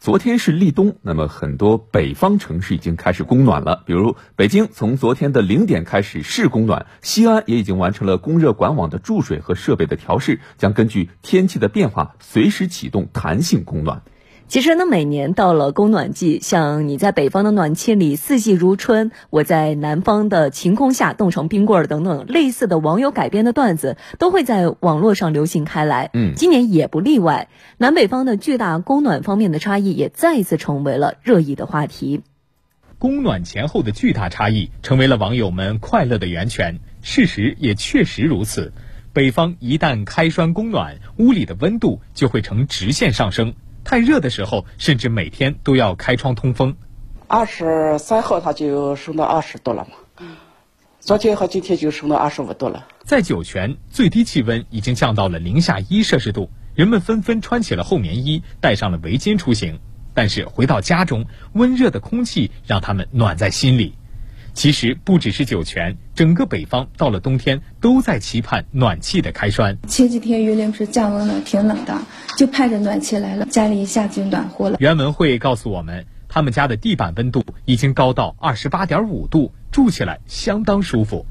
昨天是立冬，那么很多北方城市已经开始供暖了。比如北京从昨天的零点开始试供暖，西安也已经完成了供热管网的注水和设备的调试，将根据天气的变化随时启动弹性供暖。其实呢，每年到了供暖季，像你在北方的暖气里四季如春，我在南方的晴空下冻成冰棍儿等等类似的网友改编的段子，都会在网络上流行开来。嗯，今年也不例外，南北方的巨大供暖方面的差异也再一次成为了热议的话题。供暖前后的巨大差异成为了网友们快乐的源泉。事实也确实如此，北方一旦开栓供暖，屋里的温度就会呈直线上升。太热的时候，甚至每天都要开窗通风。二十三号它就升到二十度了嘛，昨天和今天就升到二十五度了。在酒泉，最低气温已经降到了零下一摄氏度，人们纷纷穿起了厚棉衣，戴上了围巾出行。但是回到家中，温热的空气让他们暖在心里。其实不只是酒泉，整个北方到了冬天都在期盼暖气的开栓。前几天榆林不是降温了，挺冷的，就盼着暖气来了，家里一下就暖和了。袁文慧告诉我们，他们家的地板温度已经高到二十八点五度，住起来相当舒服。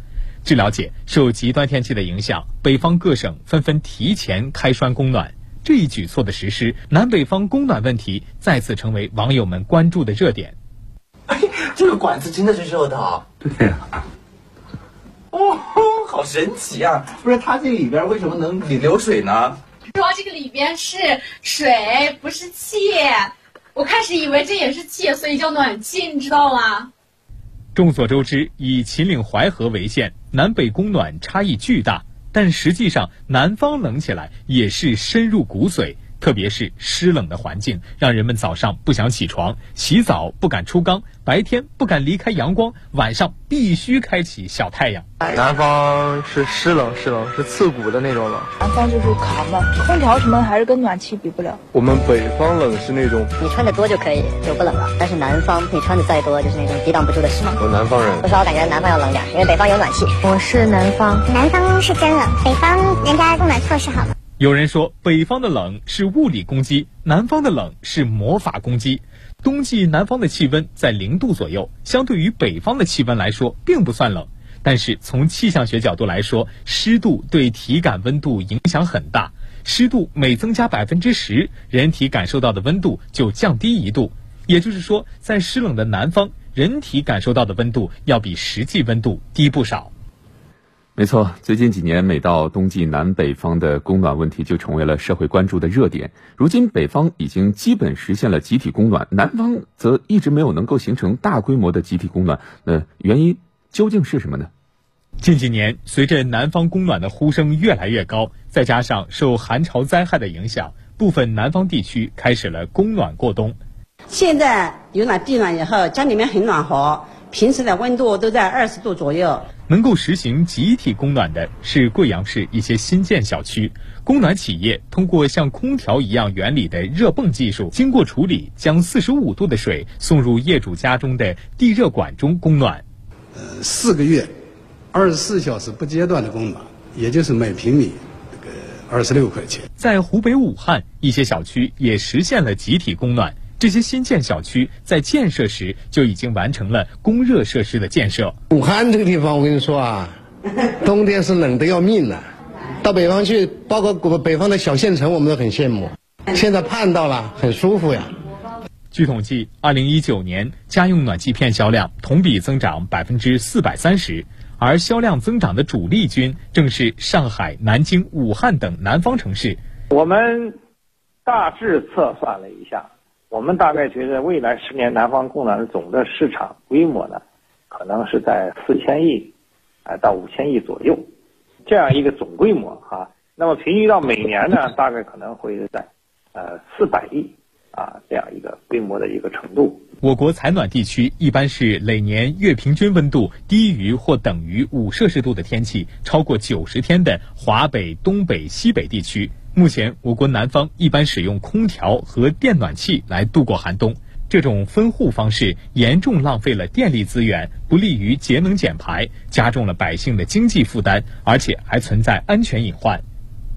据了解，受极端天气的影响，北方各省纷纷提前开栓供暖。这一举措的实施，南北方供暖问题再次成为网友们关注的热点。这个管子真的是热的，对呀。哦，好神奇啊！不是它这里边为什么能流水呢？说这个里边是水，不是气。我开始以为这也是气，所以叫暖气，你知道吗？众所周知，以秦岭淮河为限，南北供暖差异巨大，但实际上南方冷起来也是深入骨髓。特别是湿冷的环境，让人们早上不想起床，洗澡不敢出缸，白天不敢离开阳光，晚上必须开启小太阳。南方是湿冷，湿冷是刺骨的那种冷。南方就是扛嘛，空调什么还是跟暖气比不了。我们北方冷是那种你穿的多就可以就不冷了，但是南方你穿的再多就是那种抵挡不住的湿。我南方人，说实话我感觉南方要冷点，因为北方有暖气。我是南方，南方是真冷，北方人家供暖措施好。有人说，北方的冷是物理攻击，南方的冷是魔法攻击。冬季南方的气温在零度左右，相对于北方的气温来说，并不算冷。但是从气象学角度来说，湿度对体感温度影响很大。湿度每增加百分之十，人体感受到的温度就降低一度。也就是说，在湿冷的南方，人体感受到的温度要比实际温度低不少。没错，最近几年，每到冬季，南北方的供暖问题就成为了社会关注的热点。如今，北方已经基本实现了集体供暖，南方则一直没有能够形成大规模的集体供暖。那原因究竟是什么呢？近几年，随着南方供暖的呼声越来越高，再加上受寒潮灾害的影响，部分南方地区开始了供暖过冬。现在有了地暖以后，家里面很暖和。平时的温度都在二十度左右。能够实行集体供暖的是贵阳市一些新建小区，供暖企业通过像空调一样原理的热泵技术，经过处理，将四十五度的水送入业主家中的地热管中供暖。呃，四个月，二十四小时不间断的供暖，也就是每平米这个二十六块钱。在湖北武汉，一些小区也实现了集体供暖。这些新建小区在建设时就已经完成了供热设施的建设。武汉这个地方，我跟你说啊，冬天是冷得要命的。到北方去，包括北方的小县城，我们都很羡慕。现在盼到了，很舒服呀。据统计，二零一九年家用暖气片销量同比增长百分之四百三十，而销量增长的主力军正是上海、南京、武汉等南方城市。我们大致测算了一下。我们大概觉得，未来十年南方供暖的总的市场规模呢，可能是在四千亿，啊到五千亿左右，这样一个总规模哈。那么平均到每年呢，大概可能会在，呃四百亿啊这样一个规模的一个程度。我国采暖地区一般是累年月平均温度低于或等于五摄氏度的天气超过九十天的华北、东北、西北地区。目前，我国南方一般使用空调和电暖气来度过寒冬，这种分户方式严重浪费了电力资源，不利于节能减排，加重了百姓的经济负担，而且还存在安全隐患。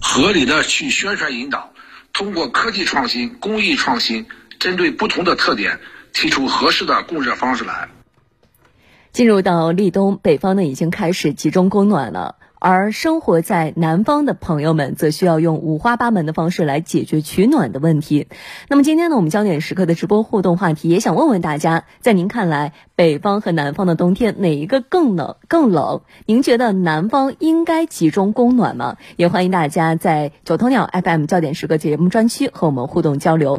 合理的去宣传引导，通过科技创新、工艺创新、针对不同的特点提出合适的供热方式来。进入到立冬，北方呢已经开始集中供暖了。而生活在南方的朋友们，则需要用五花八门的方式来解决取暖的问题。那么今天呢，我们焦点时刻的直播互动话题，也想问问大家，在您看来，北方和南方的冬天哪一个更冷？更冷？您觉得南方应该集中供暖吗？也欢迎大家在九头鸟 FM 焦点时刻节目专区和我们互动交流。